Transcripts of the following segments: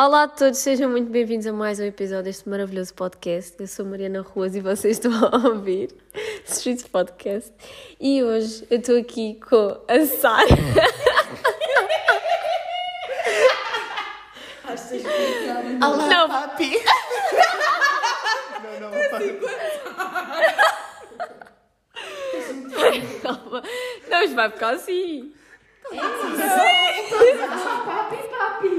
Olá a todos, sejam muito bem-vindos a mais um episódio deste maravilhoso podcast. Eu sou Mariana Ruas e vocês estão a ouvir Streets Podcast. E hoje eu estou aqui com a Sara. Olá, Não. papi. não, não, papi. Calma. Não, isto vai ficar assim. Papi, papi.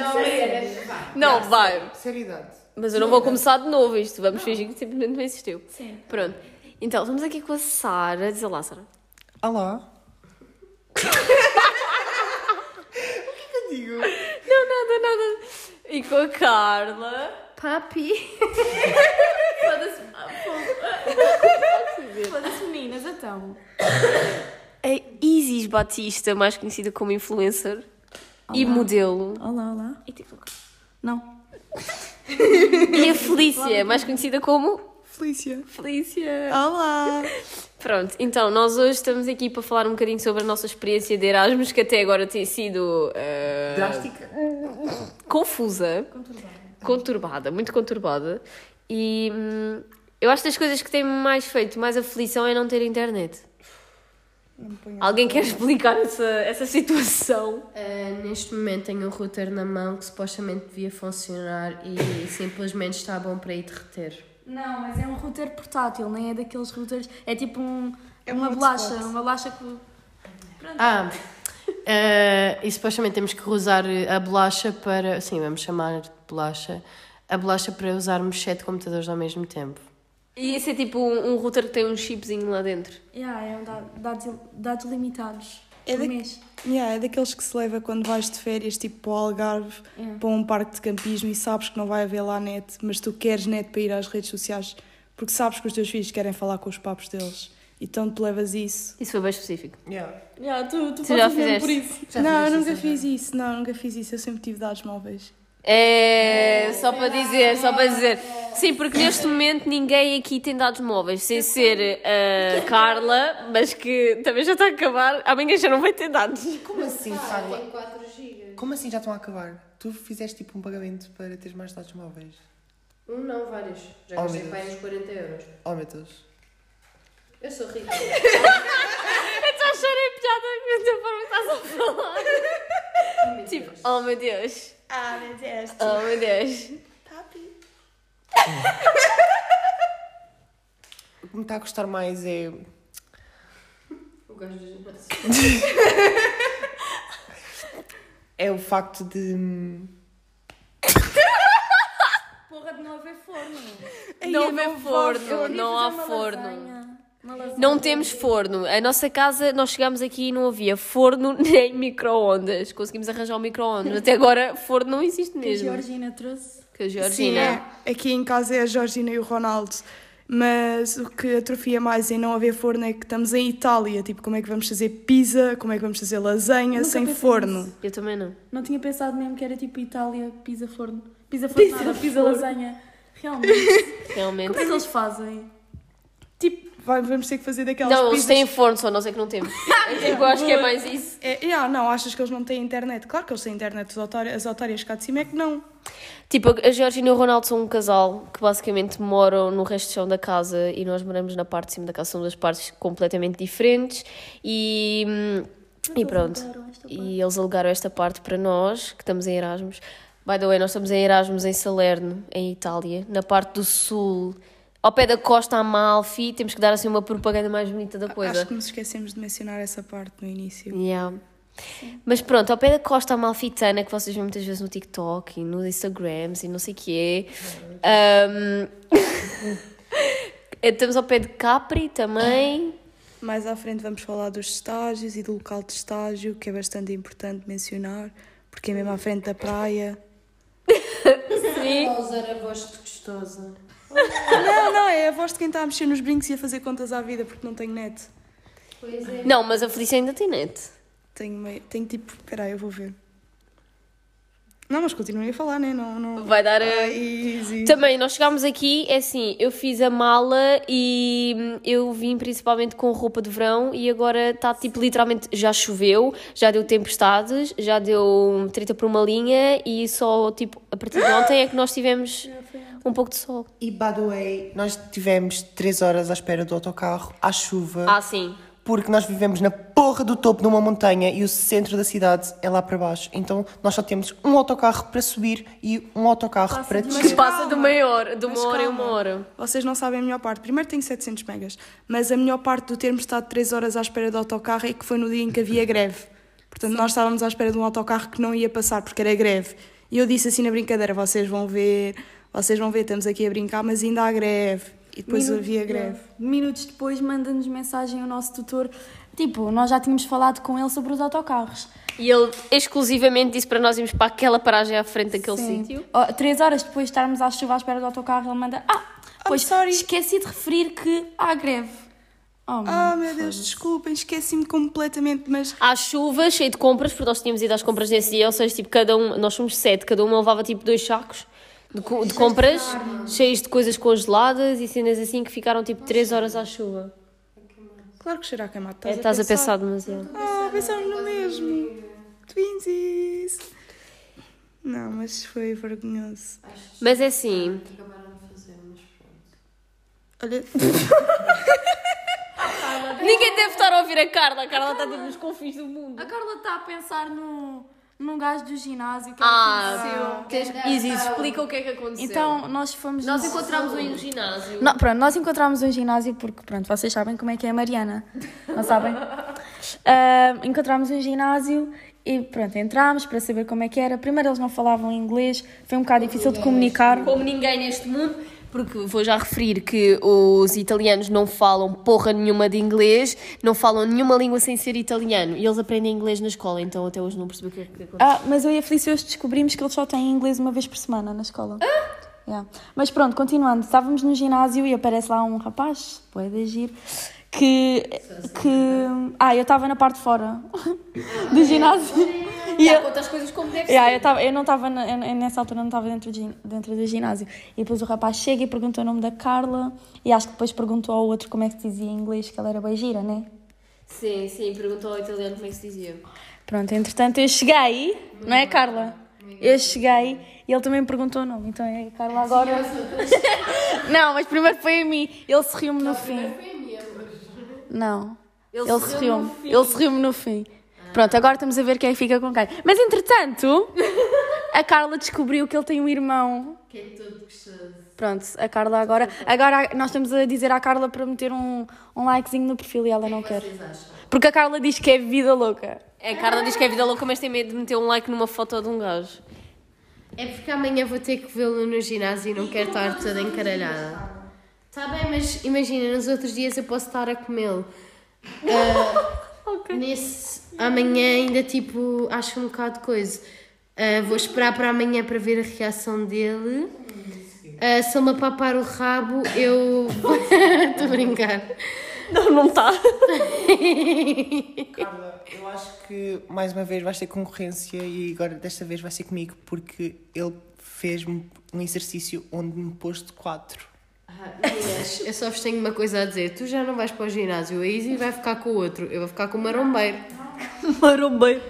Não, tens Não, é- séria. Vai. Não, vai. Seriedade. Mas eu não vou começar de novo isto. Vamos fingir que simplesmente não existiu. Sim. Pronto. Então, estamos aqui com a Sara. Diz lá, Sara. Olá. o que é que eu digo? Não, nada, nada. E com a Carla. Papi. Foda-se. Foda-se, meninas, então. A Isis Batista, mais conhecida como influencer e modelo. Olá, olá. E TikTok. Não. E a Felícia, mais conhecida como Felícia. Felícia. Olá. Pronto, então nós hoje estamos aqui para falar um bocadinho sobre a nossa experiência de Erasmus, que até agora tem sido eh, Drástica. confusa, conturbada, muito conturbada. E hum, eu acho que das coisas que tem mais feito mais aflição é não ter internet. Alguém quer explicar essa, essa situação? Uh, neste momento tenho um router na mão que supostamente devia funcionar e simplesmente está bom para ir derreter. Não, mas é um router portátil, nem é daqueles routers. É tipo um, É um uma bolacha, uma bolacha que. Ah, uh, e supostamente temos que usar a bolacha para. Sim, vamos chamar de bolacha. A bolacha para usarmos sete computadores ao mesmo tempo. E esse é tipo um, um router que tem um chipzinho lá dentro. Yeah, é um dado- dados, dados limitados. É por da- mês. Yeah, é daqueles que se leva quando vais de férias, tipo para o Algarve, Yeah. para um parque de campismo e sabes que não vai haver lá net, mas tu queres net para ir às redes sociais porque sabes que os teus filhos querem falar com os papos deles. Então tu levas isso. Isso foi bem específico. Yeah. Yeah, tu tu Tu já fizeste? por isso. Já não, eu nunca isso, fiz isso, não, nunca fiz isso. Eu sempre tive dados móveis. É, só para dizer, só para dizer. Sim, porque neste momento ninguém aqui tem dados móveis, sem ser a Carla, mas que também já está a acabar. Amanhã já não vai ter dados. Como assim, Carla? 4 GB. Como assim já estão a acabar? Tu fizeste tipo um pagamento para teres mais dados móveis? Um não, vários. Já Oh, gastei meu para uns 40 euros. Oh meu Deus. Eu sou rica. Eu estou a chorar piada da forma que estás a falar. Tipo, oh meu Deus. Ah, meu Deus. Oh meu Deus. O que me está a gostar mais é. O gajo do ginásio. É o facto de. Porra de não haver forno. Não haver forno, não há forno. Não temos forno. A nossa casa, nós chegámos aqui e não havia forno nem micro-ondas. Conseguimos arranjar um micro-ondas. Até agora, forno não existe Que a mesmo. Georgina trouxe. Que a Sim, Georgina. é. Aqui em casa é a Georgina e o Ronaldo. Mas o que atrofia mais em não haver forno é que estamos em Itália. Tipo, como é que vamos fazer pizza? Como é que vamos fazer lasanha Nunca sem forno? nisso. Eu também não. Não tinha pensado mesmo que era tipo Itália, pizza forno. Pizza forno, nada, pizza lasanha. Realmente. Realmente. Como é que eles fazem? Tipo, vai- vamos ter que fazer daquelas Não, eles pizzas... têm forno, só nós é que não temos. Eu acho que é mais isso. É, yeah, não, achas que eles não têm internet? Claro que eles têm internet, as otárias, as otárias cá de cima é que não. Tipo, a Georgina e o Ronaldo são um casal que basicamente moram no resto do chão da casa e nós moramos na parte de cima da casa. São duas partes completamente diferentes e, hum, e pronto. E eles alugaram esta parte para nós, que estamos em Erasmus. By the way, nós estamos em Erasmus em Salerno, em Itália, na parte do sul, ao pé da Costa Amalfi. Temos que dar assim uma propaganda mais bonita da coisa. Acho que nos esquecemos de mencionar essa parte no início. Yeah. Mas pronto, ao pé da costa amalfitana, que vocês veem muitas vezes no TikTok e no Instagram e não sei o quê. Ahm, Estamos ao pé de Capri também. Mais à frente vamos falar dos estágios e do local de estágio, que é bastante importante mencionar, porque é mesmo à frente da praia. Sim. Vou usar a voz de gostosa. Não, não, é a voz de quem está a mexer nos brincos e a fazer contas à vida, porque não tenho net. Pois é. Não, mas a Felícia ainda tem net. Tenho, meio, tenho tipo, peraí, eu vou ver. Não, mas continuem a falar, né? Não, não... Vai dar a. Ai, easy. Também, nós chegámos aqui, é assim, eu fiz a mala e hum, eu vim principalmente com roupa de verão e agora está tipo literalmente, já choveu, já deu tempestades, já deu treta por uma linha e só tipo, a partir de ontem é que nós tivemos um pouco de sol. E, by the way, nós tivemos 3 horas à espera do autocarro, à chuva, Ah, sim. porque nós vivemos na porra do topo de uma montanha e o centro da cidade é lá para baixo. Então, nós só temos um autocarro para subir e um autocarro para de descer. Passa de uma hora, de Mas uma hora em uma hora. Vocês não sabem a melhor parte. Primeiro tenho 700 megas, mas a melhor parte do termos estado 3 horas à espera do autocarro é que foi no dia em que havia greve. Portanto, nós estávamos à espera de um autocarro que não ia passar porque era greve. E eu disse assim na brincadeira: vocês vão ver, vocês vão ver, estamos aqui a brincar, mas ainda há greve. E depois Minuto- havia greve. Minutos depois manda-nos mensagem o nosso tutor. Tipo, nós já tínhamos falado com ele sobre os autocarros. E ele exclusivamente disse para nós irmos para aquela paragem à frente daquele Sim. sítio. Ó, Três horas depois de estarmos à chuva à espera do autocarro, ele manda. Ah, pois sorry." esqueci de referir que há greve. Oh, Ah, meu Deus, desculpem, esqueci-me completamente, mas À chuva, cheio de compras, porque nós tínhamos ido às compras nesse dia, ou seja, tipo, cada um, nós somos sete, cada uma levava tipo dois sacos de, co- de compras, cheios de coisas congeladas e cenas assim que ficaram tipo três horas à chuva. claro que cheira a queimado. É, Estás a pensar demasiado. Ah, pensamos no mesmo. Twinsies. Não, mas foi vergonhoso. Mas é assim, Olha, ninguém deve estar a ouvir a Carla, a Carla está tipo nos confins do mundo. A Carla está a pensar no, num gajo do ginásio que Ah, aconteceu. tens- Isis, explica o que é que aconteceu. Então, nós fomos. nós no- encontramos um no ginásio. Não, pronto, nós encontramos um ginásio porque, pronto, vocês sabem como é que é a Mariana, não sabem? Ah, encontramos um ginásio e, pronto, entramos para saber como é que era. Primeiro eles não falavam inglês, foi um bocado difícil de comunicar. Como ninguém neste mundo, porque vou já referir que os italianos não falam porra nenhuma de inglês, não falam nenhuma língua sem ser italiano. E eles aprendem inglês na escola, então até hoje não percebi o que é que aconteceu. Ah, mas eu e a Felícia hoje descobrimos que eles só têm inglês uma vez por semana na escola. Yeah. Mas pronto, continuando, estávamos no ginásio e aparece lá um rapaz, pode agir, que, que... Ah, eu estava na parte de fora do ginásio. E eu, conta as coisas como deve Yeah, eu, tava, eu não estava, nessa altura não estava dentro, de dentro do ginásio. E depois o rapaz chega e pergunta o nome da Carla e acho que depois perguntou ao outro como é que se dizia em inglês, que ela era bem gira, né? Sim, sim, perguntou ao italiano como é que se dizia. Pronto, entretanto eu cheguei, não é Carla? Eu cheguei e ele também me perguntou o nome, então é Carla agora. Não, mas primeiro foi a mim, ele se riu-me no fim. Não, ele se riu-me, ele se riu-me no fim. Pronto, agora estamos a ver quem é fica com quem. Mas entretanto, a Carla descobriu que ele tem um irmão. Que é todo gostoso. Pronto, a Carla agora. Agora nós estamos a dizer à Carla para meter um, um likezinho no perfil e ela não quer. Porque a Carla diz que é vida louca. É, a Carla diz que é vida louca, mas tem medo de meter um like numa foto de um gajo. É porque amanhã vou ter que vê-lo no ginásio e não quero estar toda encaralhada. Está bem, mas imagina, nos outros dias eu posso estar a comê-lo. Ah, nesse, amanhã ainda tipo, acho um bocado de coisa. Ah, vou esperar para amanhã para ver a reação dele. Ah, se ele me papar o rabo, eu. Estou a brincar. Não, não está. Carla, eu acho que mais uma vez vais ter concorrência e agora desta vez vai ser comigo porque ele fez-me um exercício onde me pôs de quatro. Eu só vos tenho uma coisa a dizer. Tu já não vais para o ginásio, a Izzy vai ficar com o outro. Eu vou ficar com o marombeiro. Marombeiro.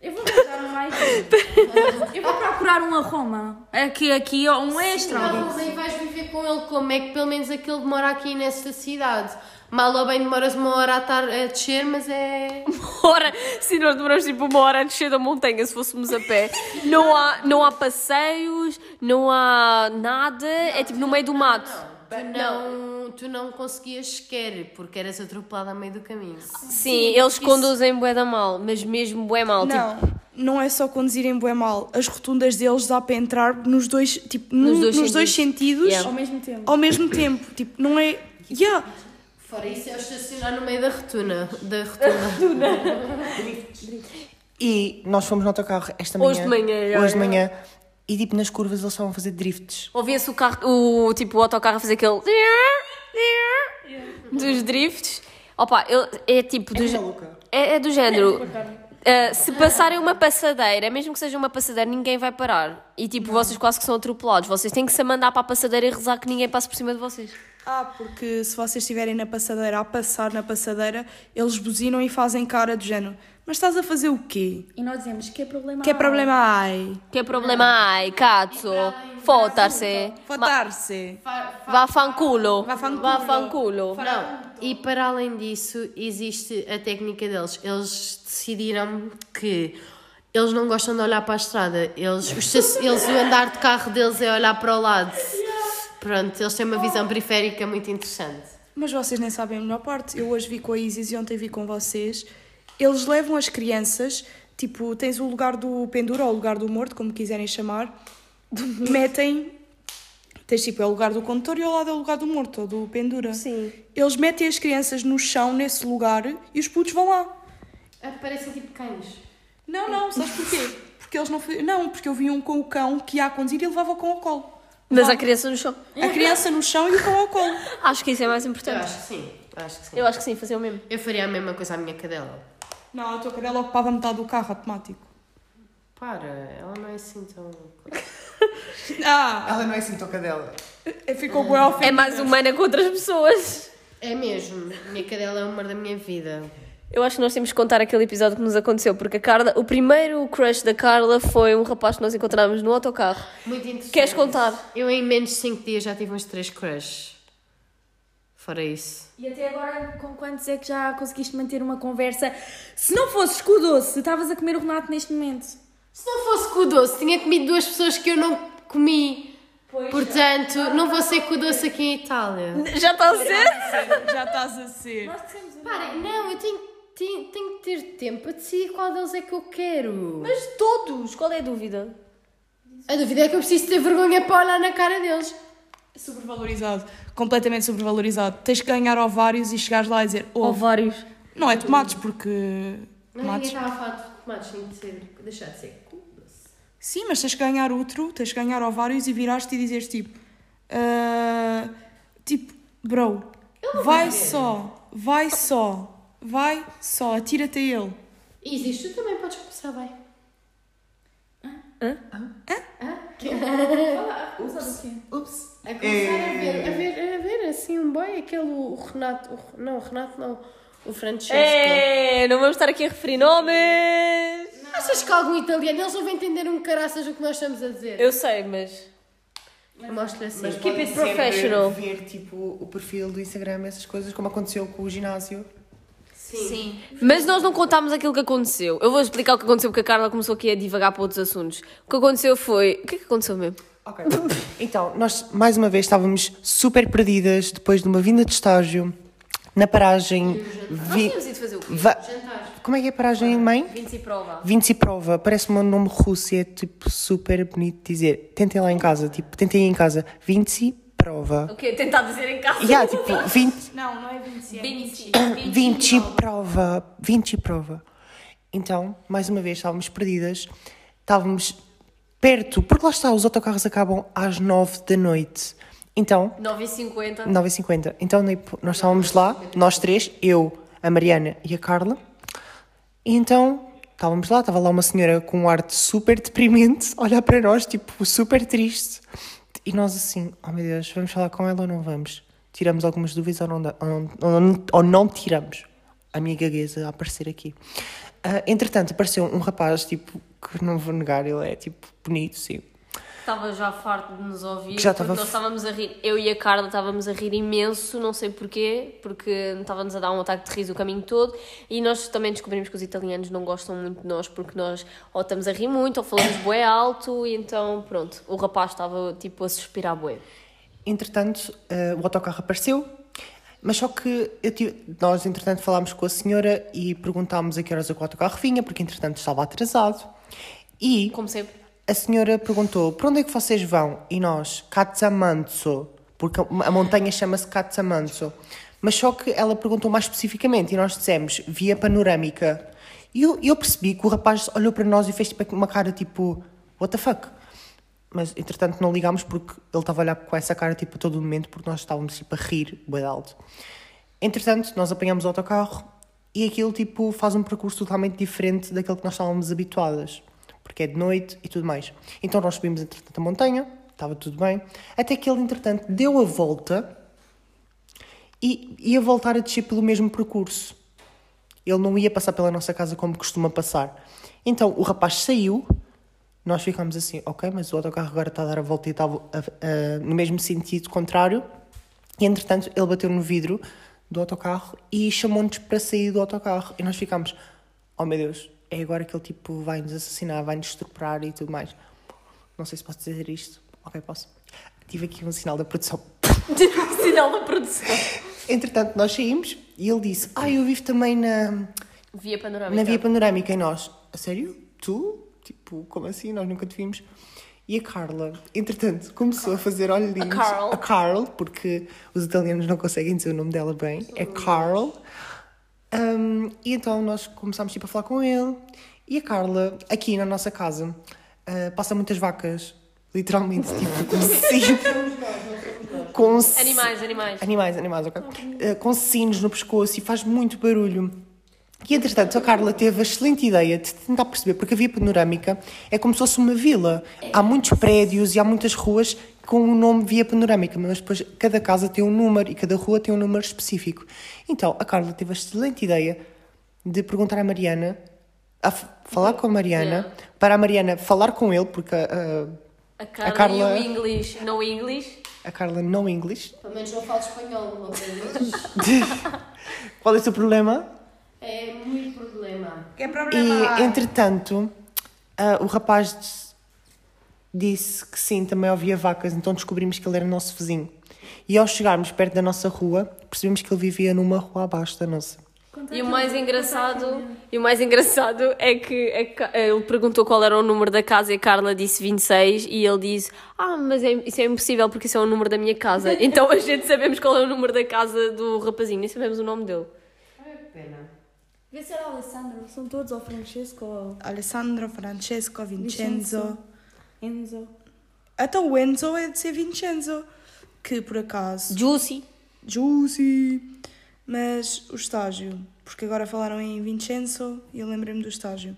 Eu vou arranjar um like. Eu vou procurar um arroma. Aqui, aqui, ó, um extra. Não, e vais viver com ele como é que pelo menos aquele demora aqui nesta cidade. Mal ou bem demoras uma hora a, estar a descer, mas é. Ora, se nós demoramos tipo uma hora a descer da montanha se fôssemos a pé, não há, não há passeios, não há nada, é tipo no meio do mato. Tu não, tu não conseguias sequer, porque eras atropelada a meio do caminho. Sim, eles conduzem bué da mal, mas mesmo bué mal. Tipo, Não, não é só conduzirem bué mal. As rotundas deles dá para entrar nos dois, tipo, Nos num- dois nos dois sentidos Yeah. Ao mesmo tempo. ao mesmo tempo. Tipo, não é. Yeah. Fora isso é o estacionar no meio da rotuna. Da rotuna. E nós fomos no autocarro esta manhã. Hoje de manhã, Hoje de manhã. E tipo, nas curvas eles estavam a fazer drifts. Ouvia-se o carro, o tipo o autocarro a fazer aquele dos drifts. Opa, ele é tipo do, É gé- maluca. é, é do género. Uh, se passarem uma passadeira, mesmo que seja uma passadeira, ninguém vai parar. E tipo, vocês quase que são atropelados. Vocês têm que se mandar para a passadeira e rezar que ninguém passe por cima de vocês. Ah, porque se vocês estiverem na passadeira, a passar na passadeira, eles buzinam e fazem cara de género. Mas estás a fazer o quê? E nós dizemos que é problema. Que problema ai? Que problema hai, cazzo? Fotarse. Fotar-se. Vá fanculo. Vá fanculo. Não, e para além disso, existe a técnica deles. Eles decidiram que eles não gostam de olhar para a estrada. Eles, os eles, o andar de carro deles é olhar para o lado. Pronto, eles têm uma visão periférica muito interessante. Mas vocês nem sabem a melhor parte. Eu hoje vi com a Isis e ontem vi com vocês. Eles levam as crianças, tipo, tens o lugar do pendura ou o lugar do morto, como quiserem chamar, metem. Tens tipo, é o lugar do condutor e ao lado é o lugar do morto ou do pendura. Sim. Eles metem as crianças no chão, nesse lugar, e os putos vão lá. Ah, Parecem tipo cães. Não, não, sabes porquê? Porque eles não. Não, porque eu vi um com o cão que ia a conduzir e levava o cão ao colo. Mas a criança no chão. A criança no chão e o cão ao colo. Acho que isso é mais Eu importante. acho que sim. Eu acho que sim. Eu acho que sim, fazer o mesmo. Eu faria a mesma coisa à minha cadela. Não, a tua cadela ocupava metade do carro automático. Para, ela não é assim tão. Ah! Ela não é assim toca dela. Ficou bué ofendida. É mais humana que outras pessoas. É mesmo. A minha cadela é o amor da minha vida. Eu acho que nós temos que contar aquele episódio que nos aconteceu, porque a Carla, o primeiro crush da Carla foi um rapaz que nós encontramos no autocarro. Muito interessante. Queres contar? Eu em menos de 5 dias já tive uns 3 crushes. Fora isso. E até agora, com quantos é que já conseguiste manter uma conversa? Se não fosses com o doce, estavas a comer o Renato neste momento. Se não fosse com o doce, tinha comido duas pessoas que eu não comi. Portanto, não vou ser com o doce aqui em Itália. Já está a ser? Já estás a ser. Parem, não, eu tenho, tenho, tenho que ter tempo para decidir qual deles é que eu quero. Mas todos, qual é a dúvida? A dúvida é que eu preciso ter vergonha para olhar na cara deles. Sobrevalorizado. Completamente sobrevalorizado. Tens que ganhar ovários e chegares lá e dizer ovo. vários. Não é tomates, porque. Não, ninguém Tomates. estava a falar de tomates, tem de ser, deixar de ser. Sim, mas tens que ganhar outro, tens que ganhar ovários e viraste e dizeres tipo. ah, tipo, bro, vai só, vai só, vai só, atira-te a ele. Isis, tu também podes começar bem. Ups. A começar a ver, a ver, a ver assim um boy, aquele o Renato, o, não, o Renato não, o Francesco. É, não vamos estar aqui a referir nomes. Achas que algum italiano, eles não vão entender um caraças o que nós estamos a dizer? Eu sei, mas. Eu mostro assim. Mas Keep it professional. ver tipo o perfil do Instagram, essas coisas, como aconteceu com o ginásio. Sim. Mas nós não contámos aquilo que aconteceu. Eu vou explicar o que aconteceu porque a Carla começou aqui a divagar para outros assuntos. O que aconteceu foi. O que é que aconteceu mesmo? Ok. Então, nós mais uma vez estávamos super perdidas depois de uma vinda de estágio na paragem. Vi... ido fazer o quê? Va- Como é que é a paragem, mãe? 20 e prova. Vinci Prova, parece-me um nome russo e é tipo super bonito dizer. Tentem lá em casa, tipo, tentem em casa. Vinci Prova. O quê? Tentar dizer em casa. Há, tipo, 20, Não, não é 20, é 20. 20 prova, 20 prova. Então, mais uma vez, estávamos perdidas, estávamos perto, porque lá está, os autocarros acabam às 9 da noite. Então, 9h50. 9h50. Então, nós estávamos lá, nós três, eu, a Mariana e a Carla. E então, estávamos lá, estava lá uma senhora com um ar de super deprimente, a olhar para nós, tipo, super triste. E nós assim, oh meu Deus, vamos falar com ela ou não vamos? Tiramos algumas dúvidas ou não, ou não, ou não, tiramos? A minha gagueza a aparecer aqui. Ah, entretanto, apareceu um rapaz, tipo, que não vou negar, ele é, tipo, bonito, sim. Estava já farto de nos ouvir. Que já porque estava nós estávamos a rir. Eu e a Carla estávamos a rir imenso, não sei porquê, porque estávamos a dar um ataque de riso o caminho todo. E nós também descobrimos que os italianos não gostam muito de nós, porque nós ou estamos a rir muito ou falamos bué alto. E então, pronto, o rapaz estava tipo a suspirar bué. Entretanto, eh, o autocarro apareceu, mas só que tive- nós, entretanto, falámos com a senhora e perguntámos a que horas é o autocarro vinha, porque, entretanto, estava atrasado. E Como sempre. A senhora perguntou, para onde é que vocês vão? E nós, Cazzamanzo, porque a montanha chama-se Cazzamanzo. Mas só que ela perguntou mais especificamente e nós dissemos, via panorâmica. E eu, eu percebi que o rapaz olhou para nós e fez tipo uma cara tipo, what the fuck? Mas, entretanto, não ligámos porque ele estava a olhar com essa cara tipo a todo momento porque nós estávamos tipo a rir, bem alto. Entretanto, nós apanhamos o autocarro e aquilo tipo faz um percurso totalmente diferente daquele que nós estávamos habituadas, porque é de noite e tudo mais. Então nós subimos entretanto a montanha, estava tudo bem, até que ele entretanto deu a volta e ia voltar a descer pelo mesmo percurso. Ele não ia passar pela nossa casa como costuma passar. Então o rapaz saiu, nós ficámos assim, ok, mas o autocarro agora está a dar a volta e está no mesmo sentido contrário. E entretanto ele bateu no vidro do autocarro e chamou-nos para sair do autocarro. E nós ficámos, oh meu Deus, é agora que ele tipo vai nos assassinar, vai nos estuprar e tudo mais. Não sei se posso dizer isto. Ok, posso. Tive aqui um sinal da produção. Sinal da produção. Entretanto, nós saímos e ele disse: Ah, eu vivo também na, Via panorâmica. na Via Panorâmica. E nós: A sério? Tu? Tipo, como assim? Nós nunca te vimos. E a Carla, entretanto, começou a fazer olhinhos. Carl. A Carl, porque os italianos não conseguem dizer o nome dela bem. É Carl. Um, e então nós começámos tipo, a falar com ele. E a Carla, aqui na nossa casa, ah, passa muitas vacas. Literalmente, tipo, com sinos. com Animais, animais. Animais, animais, ok. Uh, com sinos no pescoço e faz muito barulho. E entretanto, a Carla teve a excelente ideia de tentar perceber, porque a via panorâmica é como se fosse uma vila. Há muitos prédios e há muitas ruas com o nome via panorâmica, mas depois cada casa tem um número e cada rua tem um número específico. Então, a Carla teve a excelente ideia de perguntar à Mariana, a falar com a Mariana, Yeah. para a Mariana falar com ele, porque a, A Carla, Carla- e o English. No English. a, a Carla não inglês. Pelo menos não falo espanhol, não? Qual é o seu problema? É muito problema. Que é problema? E, entretanto, ah, o rapaz dis- disse que sim, também ouvia vacas, então descobrimos que ele era nosso vizinho. E ao chegarmos perto da nossa rua, percebemos que ele vivia numa rua abaixo da nossa. E o mais engraçado, e o mais engraçado é que a Ca- ele perguntou qual era o número da casa e a Carla disse 26 e ele disse: "Ah, mas é- isso é impossível porque isso é o número da minha casa". Então a gente sabemos qual é o número da casa do rapazinho, nem sabemos o nome dele. Vê se era o Alessandro. São todos ou Francesco ou Alessandro, Francesco, Vincenzo. Enzo. Até o Enzo é de ser Vincenzo. Que por acaso. Juicy. Juicy. Mas o estágio. Porque agora falaram em Vincenzo e eu lembrei-me do estágio.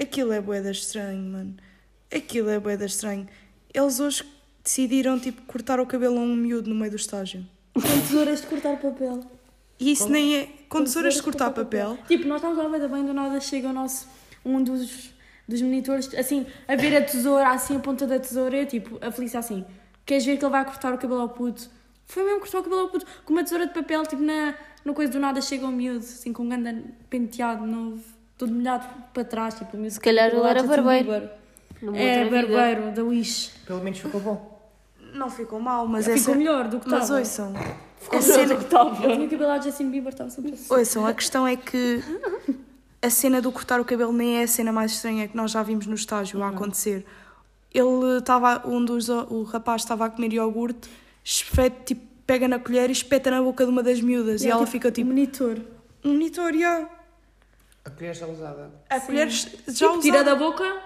Aquilo é boeda estranho, mano. Aquilo é boeda estranho. Eles hoje decidiram, tipo, cortar o cabelo a um miúdo no meio do estágio. Com tesouras de cortar papel. E isso nem é. Com tesouras de cortar papel. Tipo, nós estamos lá bem, bem do nada chega o nosso. Um dos, dos monitores, assim, a ver a tesoura, assim, a ponta da tesoura, eu, tipo, a Felícia assim. Queres ver que ele vai cortar o cabelo ao puto? Foi mesmo cortar o cabelo ao puto. Com uma tesoura de papel, tipo, na, no coisa do nada chega um miúdo, assim, com um grande penteado novo, todo molhado para trás, tipo, o miúdo. Se calhar ele era barbeiro. Numa É, barbeiro, da Wish. Pelo menos ficou bom. Não ficou mal, mas é. Ficou melhor do que Mas estava. ouçam. Ficou a melhor cena- do que estava. Eu tinha cabelo a Justin Bieber, estava sempre assim. Ouçam, a questão é que a cena do cortar o cabelo nem é a cena mais estranha que nós já vimos no estágio a acontecer. Ele estava, um dos, o rapaz estava a comer iogurte, espeta, tipo, pega na colher e espeta na boca de uma das miúdas e, ela fica tipo, Monitor. um monitor, já. A colher já usada. A colher já Tipo, tira usada. da boca,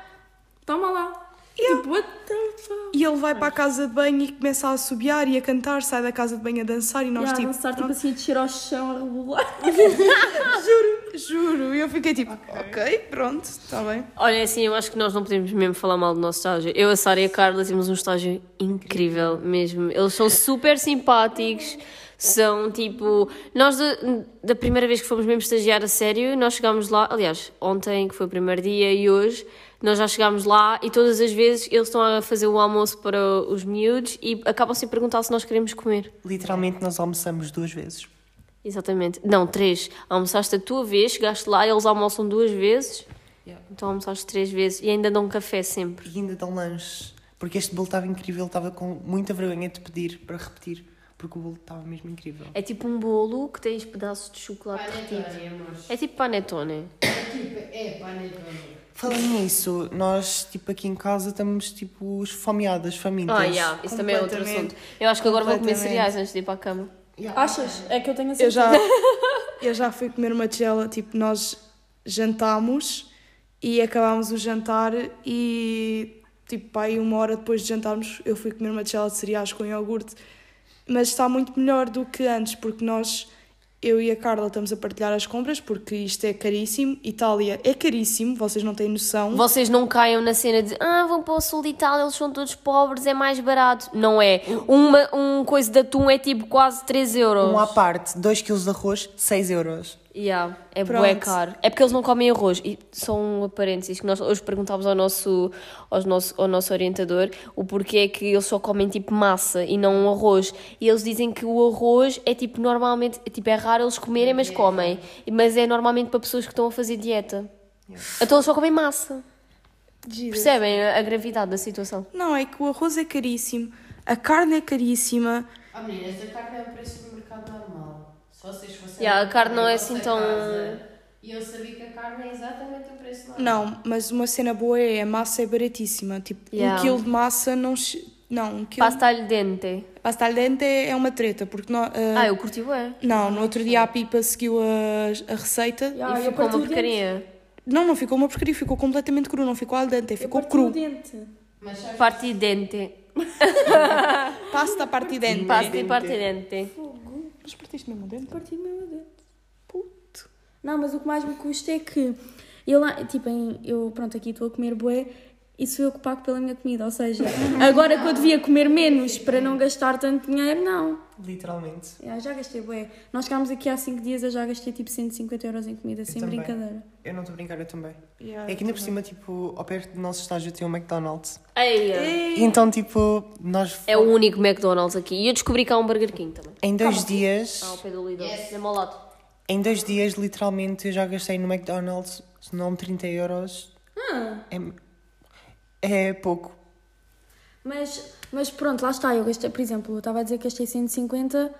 toma lá. Tipo, what the fuck? E ele vai para a casa de banho e começa a assobiar e a cantar, sai da casa de banho a dançar e nós Yeah, tipo, dançar, tipo assim, a descer ao chão, a rebolar. juro, e eu fiquei tipo, ok, pronto, está bem. Olha, assim, eu acho que nós não podemos mesmo falar mal do nosso estágio. Eu, a Sara e a Carla temos um estágio incrível mesmo. Eles são super simpáticos. São tipo. Nós, da, da primeira vez que fomos mesmo estagiar a sério, nós chegámos lá. Aliás, ontem, que foi o primeiro dia, e hoje, nós já chegámos lá e todas as vezes eles estão a fazer o almoço para os miúdos e acabam sem perguntar se nós queremos comer. Literalmente nós almoçamos duas vezes. Exatamente. Não, três. Almoçaste a tua vez, chegaste lá, eles almoçam duas vezes. Então almoçaste três vezes e ainda dão café sempre. E ainda dão lanche. Porque este bolo estava incrível, estava com muita vergonha de pedir para repetir. Porque o bolo estava mesmo incrível. É tipo um bolo que tens pedaços de chocolate. Panetone. É tipo panetone. Tipo, é panetone. Falando nisso, nós, tipo, aqui em casa estamos, tipo, esfomeadas, famintas. Ah, yeah, isso também é outro assunto. Eu acho que agora vou comer cereais antes de ir para a cama. Achas? É que eu tenho a Eu certeza. já, eu já fui comer uma tigela, tipo, nós jantámos e acabámos o jantar e, tipo, pá, aí uma hora depois de jantarmos, eu fui comer uma tigela de cereais com iogurte. Mas está muito melhor do que antes, porque nós, eu e a Carla estamos a partilhar as compras porque isto é caríssimo. Itália é caríssimo, vocês não têm noção. Vocês não caiam na cena de ah, vão para o sul de Itália, eles são todos pobres, é mais barato. Não é. Uma, um coisa de atum é tipo quase 3 euros. Um à parte, 2 kg de arroz, 6 euros. Yeah, é bué caro. É porque eles não comem arroz. E só um parênteses, que nós hoje perguntávamos ao nosso, aos nosso, ao nosso orientador o porquê é que eles só comem tipo massa e não um arroz. E eles dizem que o arroz é tipo normalmente, é, tipo, é raro eles comerem, mas comem. Mas é normalmente para pessoas que estão a fazer dieta. Então eles só comem massa. Percebem a, a gravidade da situação? Não, é que o arroz é caríssimo, a carne é caríssima. Ah, meninas, a carne é o preço do mercado normal. Se vocês fossem. Yeah, a lá carne não é assim tão- E eu sabia que a carne é exatamente o preço normal. Não, mas uma cena boa é a massa é baratíssima. Tipo, Yeah. um quilo de massa não. Não, um quilo. Pasta al dente. Pasta al dente é uma treta, porque não. Ah, eu curti bué. Não, no outro dia a Pipa seguiu a, a receita. Ah, e eu ficou parti uma porcaria. Não, não ficou uma porcaria, ficou completamente cru, não ficou al dente, Eu ficou parti cru. dente. Mas Parte dente. Pasta a parte dente. Pasta e parte dente. Mas partiste mesmo o dente? Parti mesmo o dente. Puto. Não, mas o que mais me custa é que eu lá, tipo, em- eu, pronto, aqui estou a comer bué e sou eu que pago pela minha comida. Ou seja, agora que eu devia comer menos para não gastar tanto dinheiro, não. Literalmente. Já, já gastei bué. Nós chegámos aqui há 5 dias, eu já gastei tipo 150 euros em comida, sem também. brincadeira. Eu não estou a brincar, eu também. Yeah, É que ainda por cima, tipo, ao perto do nosso estágio tem um McDonald's. Ei, Então, tipo, nós é o único McDonald's aqui. E eu descobri que há um Burger King também. em dois dias, Ah, ao pé do Lidl. Mesmo ao lado. em dois dias, literalmente, eu já gastei no McDonald's, se não 30 euros. É, é pouco. Mas, mas pronto, lá está. Eu gastei, por exemplo, eu estava a dizer que gastei 150.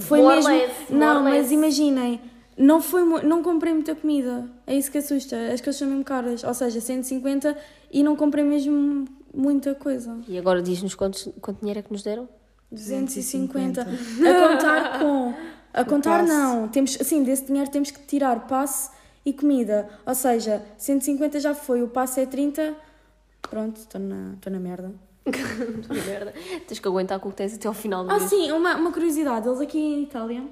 Foi More mesmo. less, não, mas less. imaginem, não, foi, não comprei muita comida. É isso que assusta. As coisas são mesmo caras. Ou seja, 150 e não comprei mesmo muita coisa. E agora diz-nos quantos, quanto dinheiro é que nos deram? 250. A contar com. A contar passe. não. Temos, assim, desse dinheiro temos que tirar passe e comida. Ou seja, 150 já foi, o passe é 30. Pronto, estou na, estou na merda. Merda. Tens que aguentar com o que tens até ao final do Ah, mês. sim, uma, uma curiosidade. Eles aqui em Itália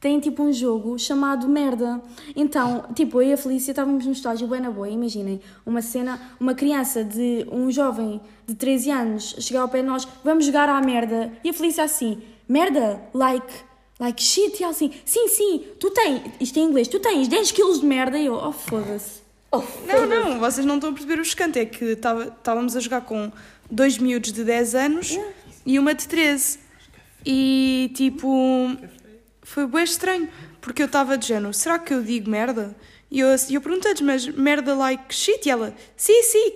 têm tipo um jogo chamado Merda. Então, tipo, eu e a Felícia estávamos no estágio bem na boa. Imaginem, uma cena, uma criança de um jovem de 13 anos chegar ao pé de nós, vamos jogar à merda. E a Felícia assim, merda, like, like shit. E ela assim, sim, sim, tu tens, isto é em inglês, tu tens 10 quilos de merda. E eu, oh foda-se. Não, não, vocês não estão a perceber o escante. É que tava- estávamos a jogar com dois miúdos de 10 anos e uma de 13. E tipo, foi bem estranho, porque eu estava de género, será que eu digo merda? E eu, e eu perguntei-lhes, mas merda like shit? E ela, sim, sim,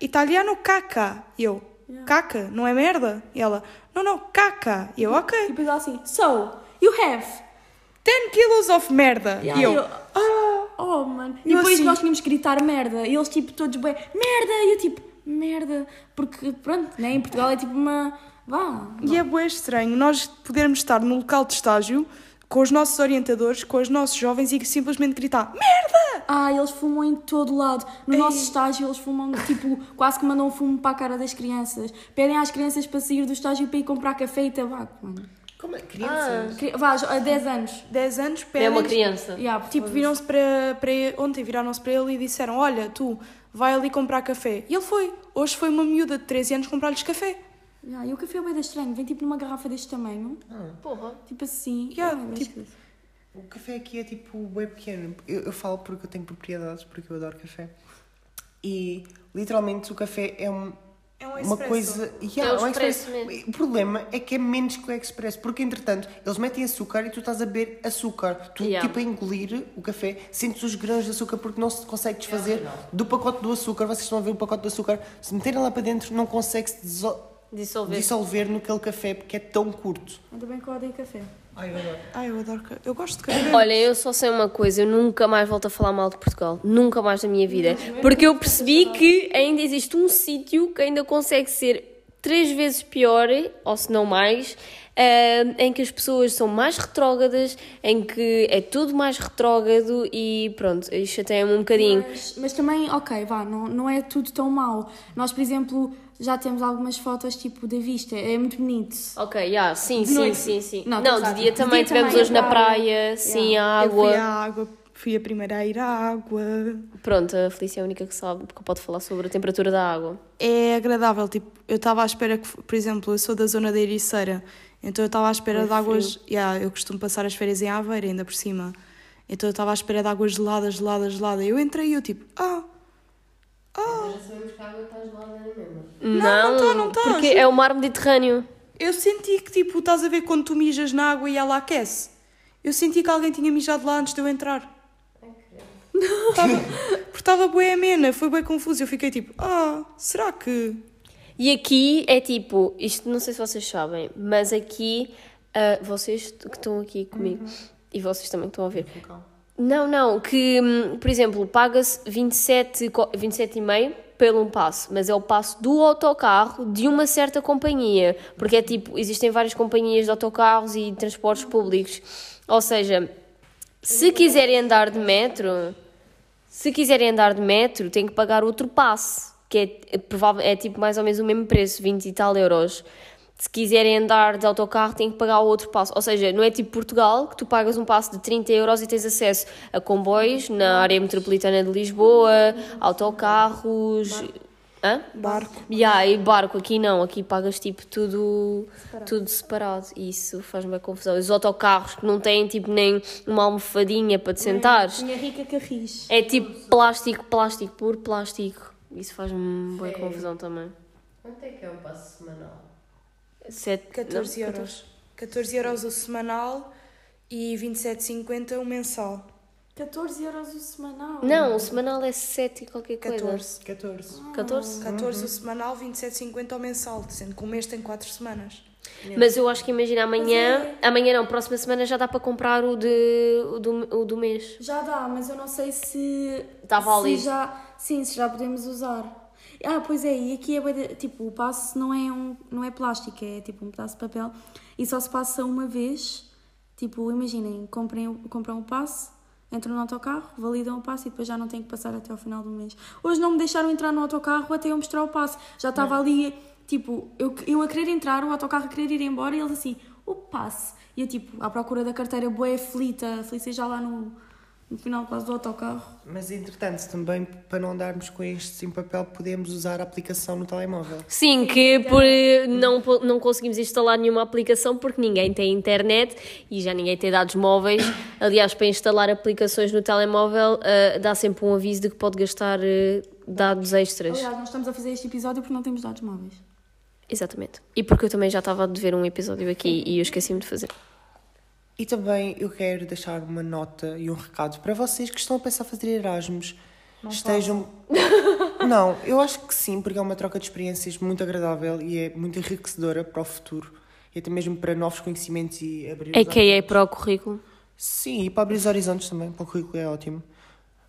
italiano caca. E eu, caca, não é merda? E ela, não, não, caca. E eu, E ok, depois ela assim, so, you have. 10 kilos of merda. Yeah, e eu, ah, Oh, mano. E depois assim- nós tínhamos que gritar merda. E eles, tipo, todos bem, merda! E eu, tipo, merda. Porque, pronto, né? Em Portugal é tipo uma. Vá. E é bem estranho nós podermos estar no local de estágio com os nossos orientadores, com os nossos jovens e simplesmente gritar merda! Ah, eles fumam em todo lado. No nosso estágio, eles fumam, tipo, quase que mandam fumo para a cara das crianças. Pedem às crianças para sair do estágio para ir comprar café e tabaco, mano. Como é? Crianças? Cri- Vá, há 10 anos. 10 anos É pedem. uma criança. Yeah, Tipo, viram-se para, para ele- ontem viraram-se para ele e disseram: Olha, tu vai ali comprar café. E ele foi. Hoje foi uma miúda de 13 anos comprar-lhes café. Yeah, e o café é bem estranho. Vem tipo numa garrafa deste tamanho. Porra. Tipo assim. Yeah, Ah, é tipo-. O café aqui é tipo bem pequeno. Eu, eu falo porque eu tenho propriedades, porque eu adoro café. E literalmente o café é um, É um uma coisa. É Yeah, um um expresso expresso. O problema é que é menos que o expresso, porque entretanto eles metem açúcar e tu estás a beber açúcar. Tu, Yeah. tipo, a engolir o café, sentes os grãos de açúcar porque não se consegue desfazer do pacote do açúcar. Vocês estão a ver o pacote do açúcar, se meterem lá para dentro, não consegue-se disso- Dissolver. dissolver naquele café porque é tão curto. Ainda bem que eu odeio café. Ai, eu adoro. Ai, eu adoro café. Eu gosto de café. Olha, eu só sei uma coisa, eu nunca mais volto a falar mal de Portugal. Nunca mais na minha vida. Porque eu percebi que ainda existe um sítio que ainda consegue ser três vezes pior, ou se não mais, ah, em que as pessoas são mais retrógradas, em que é tudo mais retrógrado e pronto, isto chateia-me um bocadinho. Mas, mas também, ok, vá, não, não é tudo tão mau. Nós, por exemplo, já temos algumas fotos tipo da vista. É muito bonito. Ok, yeah, sim, De sim, noite. sim, sim. Não, Não, de dia De também dia tivemos também, hoje na praia. praia, sim, a Eu fui água. à água, fui a primeira a ir à água. Pronto, a Felícia é a única que sabe, porque pode falar sobre a temperatura da água. É agradável, tipo, eu estava à espera que, por exemplo, eu sou da zona da Ericeira, então eu estava à espera É de águas. Yeah, eu costumo passar as férias em Aveiro, ainda por cima. Então eu estava à espera de águas geladas, geladas, geladas. Eu entrei e eu tipo, ah, Já sabemos que a água está gelada na mesma. Não, não tá, não tá, porque é o mar Mediterrâneo. eu senti que tipo, estás a ver quando tu mijas na água e ela aquece. Eu senti que alguém tinha mijado lá antes de eu entrar. Tava, porque estava bem amena, foi bem confuso. Eu fiquei tipo, ah, será que. E aqui é tipo, isto não sei se vocês sabem, mas aqui, ah, vocês que estão aqui comigo e vocês também que estão a ver. Não, não, que, hum, por exemplo, paga-se 27, co- 27,5 pelo um passo, mas é o passo do autocarro de uma certa companhia, porque é tipo, existem várias companhias de autocarros e transportes públicos. Ou seja, se quiserem andar de metro, se quiserem andar de metro, têm que pagar outro passe, que é, é, é tipo mais ou menos o mesmo preço, 20 e tal euros. Se quiserem andar de autocarro, têm que pagar o outro passo. Ou seja, não é tipo Portugal, que tu pagas um passo de 30 euros e tens acesso a comboios na área metropolitana de Lisboa, autocarros. Hã? Barco. Yeah, e barco, aqui não, aqui pagas tipo tudo separado. tudo separado isso faz-me bem confusão. Os autocarros que não têm tipo nem uma almofadinha para te sentares, Minha rica carris. é tipo plástico, plástico, puro plástico. Isso faz-me bem confusão também. Quanto é que é o passo semanal? Sete, 14 não, euros. 14 euros o semanal e 27,50 o mensal. 14 euros o semanal. Não, o semanal é 7 e qualquer coisa. 14. 14. 14? 14 o semanal, 27,50 o mensal, sendo que o mês tem 4 semanas. Mas eu acho que imagina amanhã, amanhã não, próxima semana já dá para comprar o, de, o, do, o do mês. Já dá, mas eu não sei se. Tá válido. Se já, sim, se já podemos usar. Ah, pois é, e aqui é tipo, o passe não é, um, não é plástico, é tipo um pedaço de papel e só se passa uma vez. Tipo, imaginem, comprem, compram o passe, entram no autocarro, validam o passe e depois já não têm que passar até ao final do mês. Hoje não me deixaram entrar no autocarro até eu mostrar o passe. Já estava ali, tipo, eu, eu a querer entrar, o autocarro a querer ir embora e eles assim, o passe. E eu, tipo, à procura da carteira, boa aflita, aflita já lá no, no final quase do autocarro. Mas entretanto, também para não andarmos com estes em papel, podemos usar a aplicação no telemóvel. Sim, que por, eh, não, não conseguimos instalar nenhuma aplicação porque ninguém tem internet e já ninguém tem dados móveis. Aliás, para instalar aplicações no telemóvel, eh, dá sempre um aviso de que pode gastar eh, dados extras. Aliás, nós estamos a fazer este episódio porque não temos dados móveis. Exatamente. E porque eu também já estava a dever um episódio aqui e eu esqueci-me de fazer. E também eu quero deixar uma nota e um recado para vocês que estão a pensar fazer Erasmus. Estejam. Não, eu acho que sim, porque é uma troca de experiências muito agradável e é muito enriquecedora para o futuro. E até mesmo para novos conhecimentos e abrir os A.K.A. É para o currículo. Sim, e para abrir os horizontes também, para o currículo é ótimo.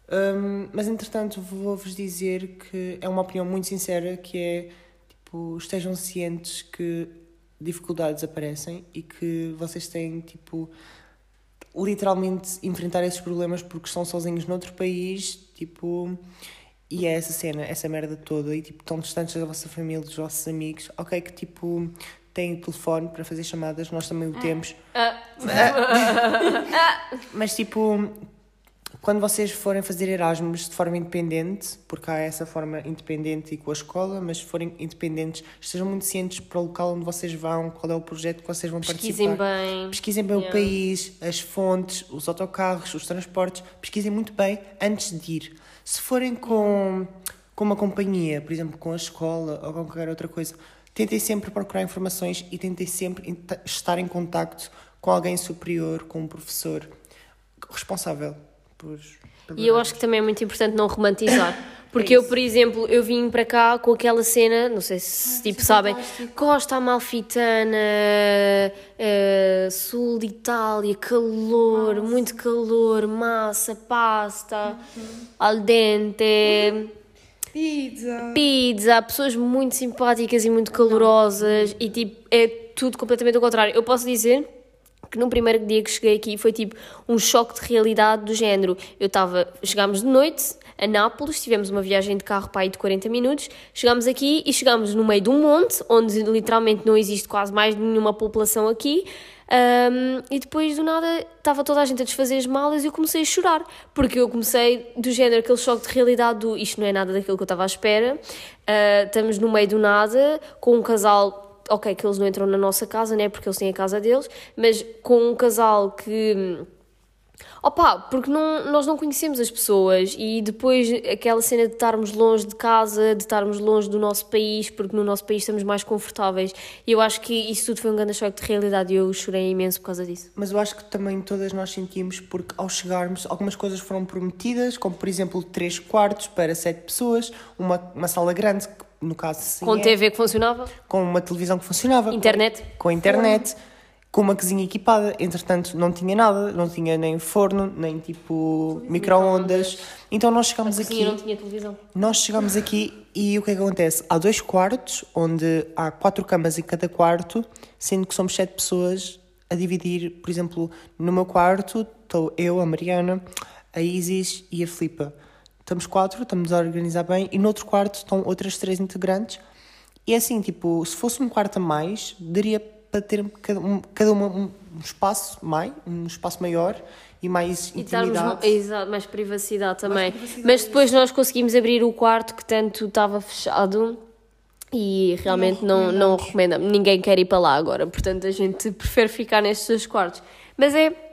Hum, mas entretanto, vou-vos dizer que é uma opinião muito sincera que é tipo, estejam cientes que dificuldades aparecem e que vocês têm tipo literalmente enfrentar esses problemas porque estão sozinhos noutro país, tipo, e é essa cena, essa merda toda, e tipo, tão distantes da vossa família, dos vossos amigos, ok, que tipo têm telefone para fazer chamadas, nós também o temos. Mas tipo, quando vocês forem fazer Erasmus de forma independente, porque há essa forma independente e com a escola, mas se forem independentes, estejam muito cientes para o local onde vocês vão, qual é o projeto que vocês vão Pesquisem participar. bem. Pesquisem bem o Yeah. país, as fontes, os autocarros, os transportes. Pesquisem muito bem antes de ir. Se forem com, com uma companhia, por exemplo, com a escola ou com qualquer outra coisa, tentem sempre procurar informações e tentem sempre estar em contacto com alguém superior, com um professor responsável por. E eu acho que também é muito importante não romantizar. Porque eu, por exemplo, eu vim para cá com aquela cena, não sei se tipo sabem, Costa Amalfitana, eh, sul de Itália, calor, muito calor, massa, pasta, al dente, Pizza! pizza, pessoas muito simpáticas e muito calorosas e tipo, é tudo completamente o contrário. Eu posso dizer que no primeiro dia que cheguei aqui foi tipo um choque de realidade do género. Eu estava, chegámos de noite a Nápoles, tivemos uma viagem de carro para aí de 40 minutos, chegámos aqui e chegámos no meio de um monte, onde literalmente não existe quase mais nenhuma população aqui. Um, e depois do nada estava toda a gente a desfazer as malas e eu comecei a chorar, porque eu comecei do género aquele choque de realidade do isto não é nada daquilo que eu estava à espera. Uh, estamos no meio do nada, com um casal ok, que eles não entram na nossa casa, né, porque eles têm a casa deles, mas com um casal que. Opa, porque não, nós não conhecemos as pessoas e depois aquela cena de estarmos longe de casa, de estarmos longe do nosso país, porque no nosso país estamos mais confortáveis. E eu acho que isso tudo foi um grande choque de realidade e eu chorei imenso por causa disso. Mas eu acho que também todas nós sentimos, porque ao chegarmos, algumas coisas foram prometidas, como por exemplo, três quartos para sete pessoas, uma, uma sala grande, no caso sim, Com é, TV que funcionava, com uma televisão que funcionava, internet. com a internet, com uma cozinha equipada. Entretanto, não tinha nada, não tinha nem forno, nem tipo micro-ondas. Então nós A chegámos aqui. não tinha televisão. Nós chegamos aqui e o que é que acontece? Há dois quartos, onde há quatro camas em cada quarto, sendo que somos sete pessoas a dividir, por exemplo, no meu quarto estou eu, a Mariana, a Isis e a Filipa. Estamos quatro, estamos a organizar bem, e no outro quarto estão outras três integrantes. E é assim, tipo, se fosse um quarto a mais, daria para ter cada, um, cada uma um espaço mais, um espaço maior e mais E estarmos intimidade. no- exato, mais privacidade também. privacidade, Mas depois nós conseguimos abrir o quarto que tanto estava fechado e realmente não, não recomendamos. Ninguém quer ir para lá agora, portanto a gente prefere ficar nestes dois quartos. Mas é,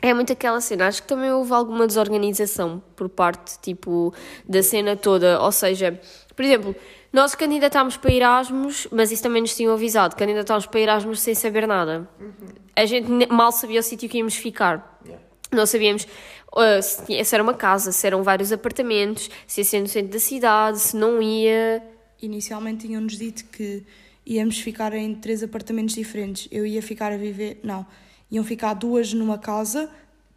é muito aquela cena. Acho que também houve alguma desorganização por parte tipo, da cena toda. Ou seja, por exemplo, nós candidatámos para Erasmus, mas isso também nos tinham avisado. Candidatámos para Erasmus sem saber nada. A gente mal sabia o sítio que íamos ficar. Não sabíamos uh, se, se era uma casa, se eram vários apartamentos, se ia ser no centro da cidade, se não ia. Inicialmente tinham-nos dito que íamos ficar em três apartamentos diferentes. Eu ia ficar a viver. Não. Iam ficar duas numa casa,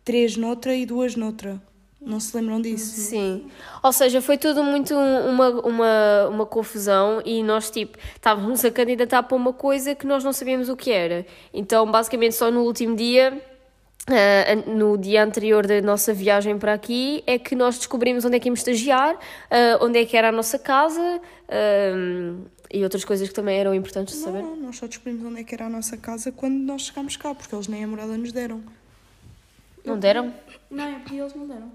três noutra e duas noutra. Não se lembram disso? Sim. Ou seja, foi tudo muito um- uma, uma, uma confusão e nós, tipo, estávamos a candidatar para uma coisa que nós não sabíamos o que era. Então, basicamente, só no último dia. an- no dia anterior da nossa viagem para aqui é que nós descobrimos onde é que íamos estagiar, ah, onde é que era a nossa casa ah, e outras coisas que também eram importantes de saber. Não, nós só descobrimos onde é que era a nossa casa quando nós chegámos cá, porque eles nem a morada nos deram. Não deram? Não, é porque eles não deram.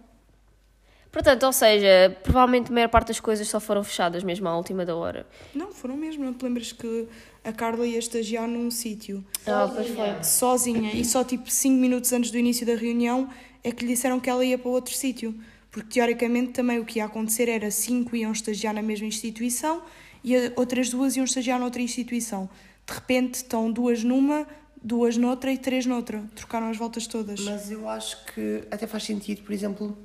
Portanto, ou seja, provavelmente a maior parte das coisas só foram fechadas mesmo à última da hora. Não, foram mesmo. Não te lembras que a Carla ia estagiar num sítio Ah, pois foi. sozinha e só tipo 5 minutos antes do início da reunião é que lhe disseram que ela ia para outro sítio. Porque teoricamente também o que ia acontecer era cinco iam estagiar na mesma instituição e outras duas iam estagiar noutra instituição. De repente estão duas numa, duas noutra e três noutra. Trocaram as voltas todas. Mas eu acho que até faz sentido, por exemplo,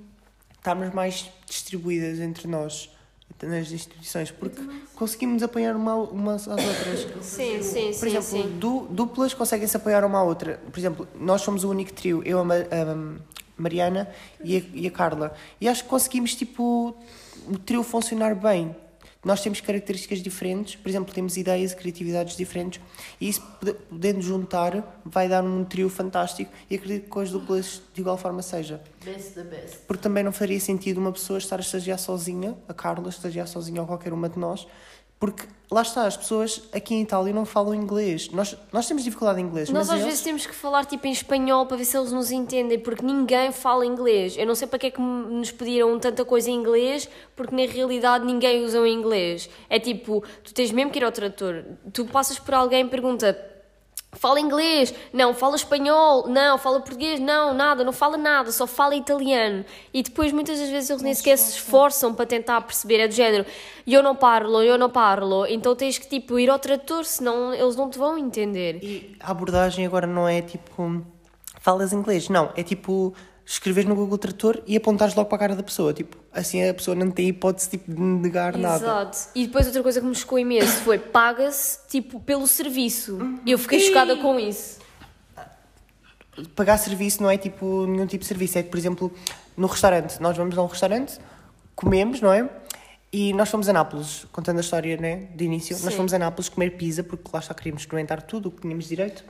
estarmos mais distribuídas entre nós, nas instituições, porque conseguimos apoiar uma, umas às outras. Sim, sim, Por sim, exemplo, sim. du- duplas conseguem se apoiar uma à outra. Por exemplo, nós somos o único trio, eu, a Mariana e a, e a Carla. E acho que conseguimos, tipo, o trio funcionar bem. Nós temos características diferentes, por exemplo, temos ideias e criatividades diferentes, e isso, pode- podendo juntar, vai dar um trio fantástico. E acredito que com as duplas, de igual forma, seja. Best the best. Porque também não faria sentido uma pessoa estar a estagiar sozinha, a Carla estagiar sozinha ou qualquer uma de nós, porque lá está, as pessoas aqui em Itália não falam inglês. Nós, nós temos dificuldade em inglês, Nós às eles... vezes temos que falar tipo em espanhol para ver se eles nos entendem, porque ninguém fala inglês. Eu não sei para que é que nos pediram tanta coisa em inglês, porque na realidade ninguém usa o inglês. É tipo, tu tens mesmo que ir ao tradutor. Tu passas por alguém e pergunta. Fala inglês? Não. Fala espanhol? Não. Fala português? Não, nada. Não fala nada. Só fala italiano. E depois muitas das vezes eles nem sequer se esforçam para tentar perceber. É do género, eu não parlo, eu não parlo. Então tens que tipo ir ao tradutor, senão eles não te vão entender. E a abordagem agora não é tipo, falas inglês, não, é tipo, escrever no Google Tradutor e apontares logo para a cara da pessoa, tipo, assim a pessoa não tem hipótese tipo, de negar nada. Exato. E depois outra coisa que me chocou imenso foi paga-se tipo pelo serviço. Eu fiquei chocada com isso. Pagar serviço não é tipo nenhum tipo de serviço, é por exemplo, no restaurante, nós vamos a um restaurante, comemos, não é? E nós fomos a Nápoles, contando a história né, de início, nós Sim. fomos a Nápoles comer pizza, porque lá está queríamos experimentar tudo o que tínhamos direito.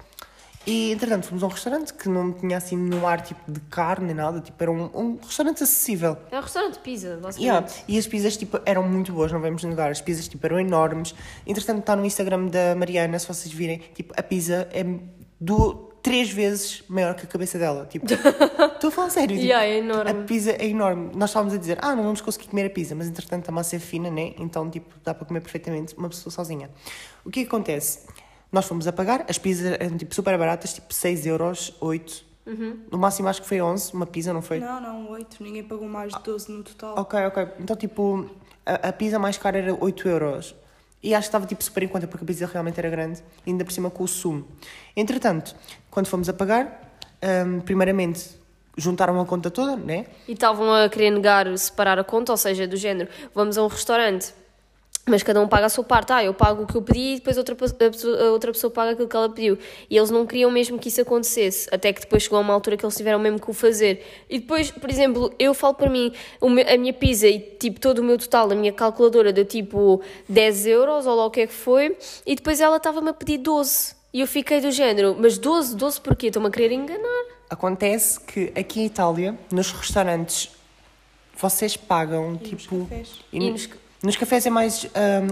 E entretanto fomos a um restaurante que não tinha assim nenhum ar tipo de carne nem nada, tipo, era um, um restaurante acessível. É um restaurante de pizza, basicamente. Yeah. E as pizzas tipo, eram muito boas, não vamos negar. As pizzas tipo, eram enormes. Entretanto, está no Instagram da Mariana, se vocês virem, tipo, a pizza é do, três vezes maior que a cabeça dela. Tipo, estou a falar sério. Tipo, Yeah, é enorme. A pizza é enorme. Nós estávamos a dizer, ah, não vamos conseguir comer a pizza, mas entretanto a massa é fina, né? Então, tipo, dá para comer perfeitamente uma pessoa sozinha. O que é que acontece? Nós fomos a pagar, as pizzas eram tipo super baratas, tipo 6 euros, 8. Uhum. No máximo acho que foi 11, uma pizza, não foi? Não, não, 8. Ninguém pagou mais de 12 no total. Ok, ok. Então, tipo, a, a pizza mais cara era 8 euros. E acho que estava, tipo, super em conta, porque a pizza realmente era grande, e ainda por cima com o sumo. Entretanto, quando fomos a pagar, hum, primeiramente, juntaram a conta toda, né? E estavam a querer negar, separar a conta, ou seja, do género, vamos a um restaurante, mas cada um paga a sua parte. Ah, eu pago o que eu pedi e depois outra, a, outra pessoa paga aquilo que ela pediu. E eles não queriam mesmo que isso acontecesse, até que depois chegou a uma altura que eles tiveram mesmo que o fazer. E depois, por exemplo, eu falo para mim, a minha pizza e tipo todo o meu total, a minha calculadora deu tipo 10 euros ou lá o que é que foi, e depois ela estava-me a pedir 12. E eu fiquei do género, mas 12, 12 porquê? Estão-me a querer enganar. Acontece que aqui em Itália, nos restaurantes, vocês pagam, E nos tipo... cafés? e E no- nos, nos cafés é mais hum,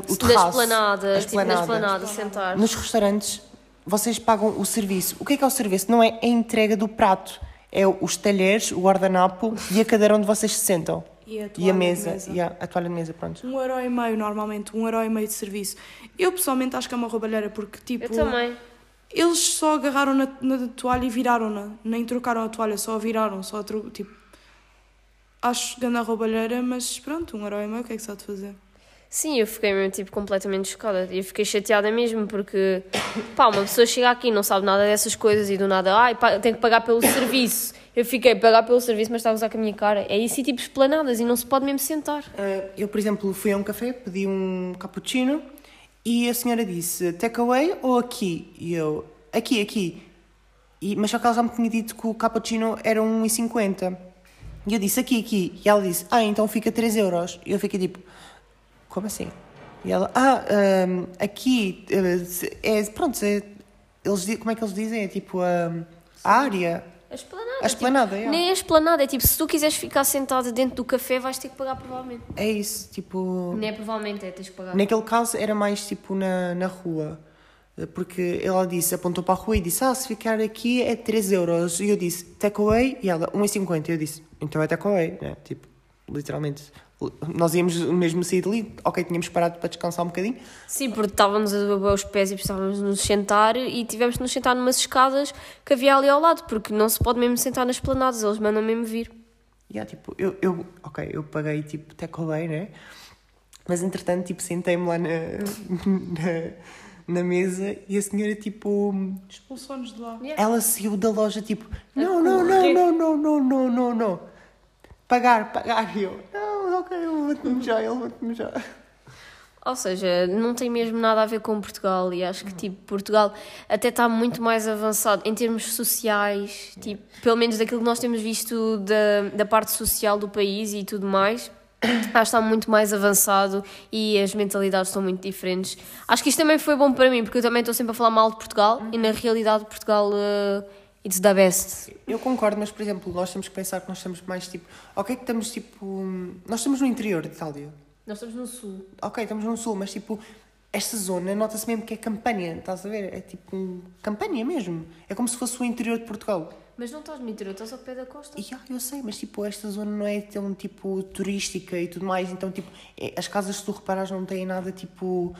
o na terraço. esplanada, a tipo na esplanada, sentar. Nos restaurantes, vocês pagam o serviço. O que é que é o serviço? Não é a entrega do prato. É os talheres, o guardanapo e a cadeira onde vocês se sentam. E a, E toalha a de mesa. E a, a toalha de mesa, pronto. Um euro e meio, normalmente. Um euro e meio de serviço. Eu, pessoalmente, acho que é uma roubalheira, porque, tipo... Eu também. Eles só agarraram na, na toalha e viraram-na. Nem trocaram a toalha, só a viraram. Só a tro... Tipo... Acho grande a roubalheira, mas pronto, um e meio, o que é que se há de fazer? Sim, eu fiquei mesmo, tipo, completamente chocada. E eu fiquei chateada mesmo, porque, pá, uma pessoa chega aqui e não sabe nada dessas coisas e do nada, ai, pá, tenho que pagar pelo serviço. Eu fiquei, pagar pelo serviço, mas está a usar com a minha cara. É isso e, tipo, esplanadas e não se pode mesmo sentar. Uh, eu, por exemplo, fui a um café, pedi um cappuccino e a senhora disse takeaway ou aqui? E eu, aqui, aqui. E, mas só que ela já me tinha dito que o cappuccino era 1,50. E eu disse aqui, aqui. E ela disse, ah, então fica 3 euros. E eu fiquei tipo, como assim? E ela, ah, hum, aqui, se- é, pronto, é, eles, como é que eles dizem? É tipo hum, a área. A esplanada. A esplanada, tipo, é. Nem a esplanada, é tipo, se tu quiseres ficar sentada dentro do café, vais ter que pagar provavelmente. É isso, tipo. Nem é provavelmente, é tens que pagar. Naquele caso era mais tipo na, na rua. Porque ela disse, apontou para a rua e disse: Ah, se ficar aqui é 3 euros. E eu disse: Takeaway? E ela: 1,50. E eu disse: Então é takeaway, né? Tipo, literalmente. Nós íamos mesmo sair dali. Ok, tínhamos parado para descansar um bocadinho. Sim, porque estávamos a beber os pés e precisávamos nos sentar e tivemos de nos sentar numas escadas que havia ali ao lado, porque não se pode mesmo sentar nas planadas, eles mandam mesmo vir. E yeah, tipo, eu, eu, ok, eu paguei tipo takeaway, né? Mas entretanto, tipo, sentei-me lá na, na, na mesa e a senhora, tipo, Expulsou-nos de lá. ela saiu da loja, tipo, não, não, não, não, não, não, não, não, não. Pagar, pagar. E eu, não, ok, eu levanto-me já, eu levanto-me já. Ou seja, não tem mesmo nada a ver com Portugal e acho que tipo Portugal até está muito mais avançado em termos sociais, tipo, pelo menos daquilo que nós temos visto da, da parte social do país e tudo mais. Acho que está muito mais avançado e as mentalidades estão muito diferentes. Acho que isto também foi bom para mim, porque eu também estou sempre a falar mal de Portugal e na realidade Portugal uh, it's the best. Eu concordo, mas, por exemplo, nós temos que pensar que nós estamos mais, tipo, ok que estamos, tipo, nós estamos no interior de Itália. Nós estamos no sul. Ok, estamos no sul, mas, tipo, esta zona nota-se mesmo que é campanha, estás a ver? É tipo, um, campanha mesmo. É como se fosse o interior de Portugal. Mas não estás no interior, estás ao pé da costa. E, ah, eu sei, mas tipo, esta zona não é tão tipo turística e tudo mais, então tipo, é- as casas que tu reparas não têm nada tipo.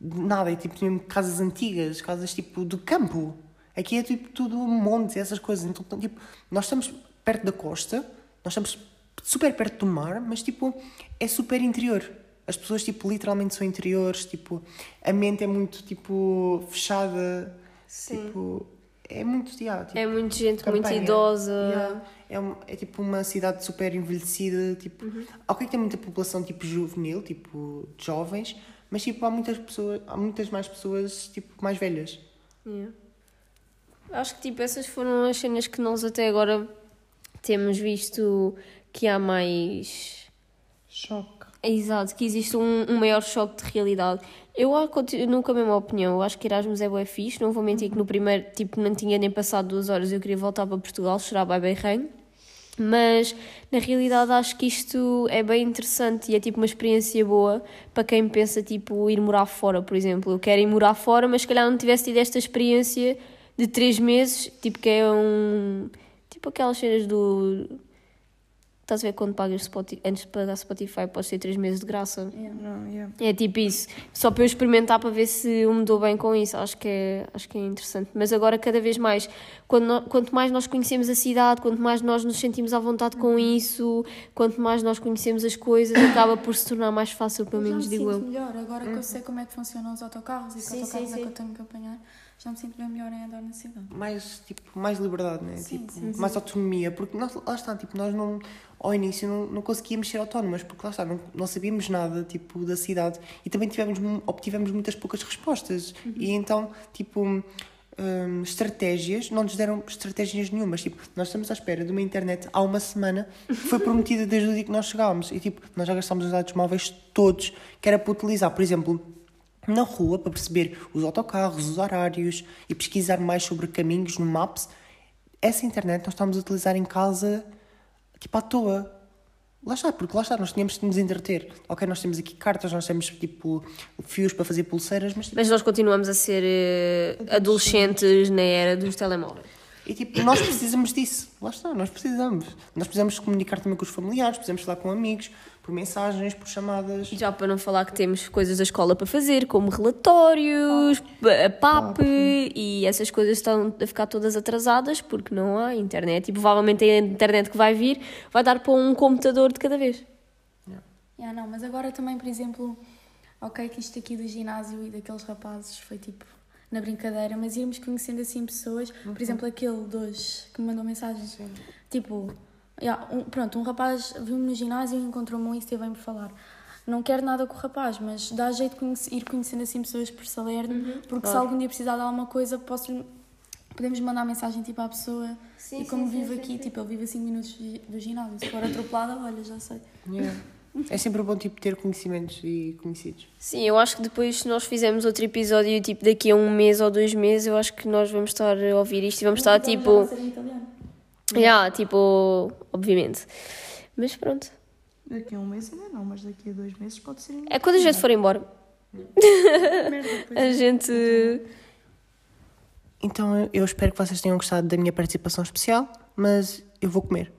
nada, é tipo mesmo casas antigas, casas tipo do campo. Aqui é tipo tudo montes e essas coisas. Então, então, tipo, nós estamos perto da costa, nós estamos super perto do mar, mas tipo, é super interior. As pessoas tipo literalmente são interiores, tipo, a mente é muito tipo fechada. Sim. Tipo, é muito, yeah, tipo, É muita gente muito campanha. idosa. Yeah. É, um- é tipo uma cidade super envelhecida, tipo, ok que tem muita população tipo juvenil, tipo jovens, mas tipo há muitas pessoas, há muitas mais pessoas tipo mais velhas. Yeah. Acho que tipo essas foram as cenas que nós até agora temos visto que há mais Choque. Exato, que existe um, um maior choque de realidade. Eu ah, continuo com a mesma opinião. Eu acho que Erasmus é bué fixe. Não vou mentir que no primeiro, tipo, não tinha nem passado duas horas. Eu queria voltar para Portugal, chorar bem bem. Mas, na realidade, acho que isto é bem interessante e é, tipo, uma experiência boa para quem pensa, tipo, ir morar fora, por exemplo. Eu quero ir morar fora, mas se calhar não tivesse tido esta experiência de três meses, tipo, que é um... Tipo aquelas cenas do Estás a ver quando pagas Spotify, antes de pagar Spotify, podes ter 3 meses de graça. Não, yeah. É tipo isso. Só para eu experimentar para ver se eu me dou bem com isso. Acho que é, acho que é interessante. Mas agora, cada vez mais, quando quanto mais nós conhecemos a cidade, quanto mais nós nos sentimos à vontade com isso, quanto mais nós conhecemos as coisas, acaba por se tornar mais fácil, pelo menos já me digo sinto eu. melhor, agora que eu sei como é que funcionam os autocarros e que Sim, autocarros sim, é que sim. eu tenho que apanhar, já me sinto bem melhor em andar na cidade. mais tipo mais liberdade né Sim, tipo sim, mais autonomia porque nós, lá está tipo nós não ao início não, não conseguíamos ser autónomas porque lá está não, não sabíamos nada tipo da cidade. E também tivemos obtivemos muitas poucas respostas. E então tipo hum, estratégias não nos deram estratégias nenhumas. Tipo nós estamos à espera de uma internet há uma semana que foi prometida desde o dia que nós chegámos. E tipo nós já gastámos os dados móveis todos que era para utilizar. Por exemplo na rua para perceber os autocarros, os horários e pesquisar mais sobre caminhos no Maps. Essa internet nós estamos a utilizar em casa tipo à toa. Lá está, porque lá está, nós tínhamos de nos entreter. Ok, nós temos aqui cartas, nós temos tipo fios para fazer pulseiras, mas tipo, Mas nós continuamos a ser eh, adolescentes na era dos telemóveis. e, tipo, nós precisamos disso. Lá está, nós precisamos. Nós precisamos comunicar também com os familiares, precisamos falar com amigos, por mensagens, por chamadas. Já para não falar que temos coisas da escola para fazer, como relatórios, a PAP e essas coisas estão a ficar todas atrasadas porque não há internet. E provavelmente a internet que vai vir vai dar para um computador de cada vez. Yeah, não, mas agora também, por exemplo, ok, que isto aqui do ginásio e daqueles rapazes foi tipo na brincadeira, mas irmos conhecendo assim pessoas, por exemplo, aquele hoje que me mandou mensagem, tipo, yeah, um- pronto, um rapaz viu-me no ginásio e encontrou-me um e esteve bem por falar. Não quero nada com o rapaz, mas dá jeito de conhece- ir conhecendo assim pessoas por Salerno, porque se algum dia precisar de alguma coisa, posso podemos mandar mensagem tipo à pessoa e como vive aqui, tipo, ele vive a 5 minutos do ginásio, se for atropelada, olha, já sei. Yeah. É sempre bom tipo, ter conhecimentos e conhecidos. Sim, eu acho que depois, se nós fizermos outro episódio, tipo daqui a um mês ou dois meses, eu acho que nós vamos estar a ouvir isto e vamos estar tipo. Já italiano. Já, tipo, obviamente. Mas pronto. Daqui a um mês ainda não, mas daqui a dois meses pode ser. É quando a gente for embora. Pois A é. gente. Então eu espero que vocês tenham gostado da minha participação especial, mas eu vou comer.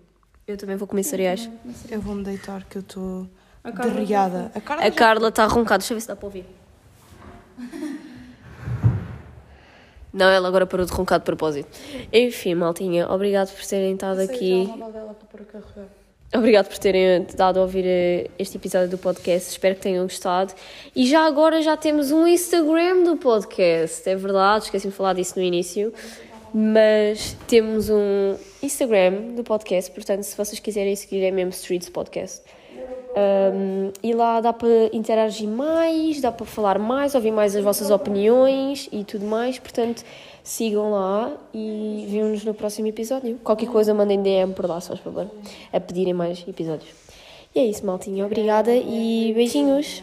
Eu também vou comer cereais. Eu vou-me deitar que eu estou derriada. A Carla já- está a roncar, deixa eu ver se dá para ouvir. Não, ela agora parou de roncar de propósito. Enfim, maltinha, obrigado por terem estado Sei aqui. carregar. Obrigado por terem dado a ouvir eh, este episódio do podcast. Espero que tenham gostado. E já agora já temos um Instagram do podcast. É verdade, esqueci de falar disso no início. Mas temos um Instagram do podcast. Portanto, se vocês quiserem seguir, é mesmo Streets Podcast. Um, e lá dá para interagir mais, dá para falar mais, ouvir mais as vossas opiniões e tudo mais. Portanto, sigam lá e vemo-nos no próximo episódio. Qualquer coisa, mandem DM por lá, se favor, a pedirem mais episódios. E é isso, maltinha. Obrigada e beijinhos.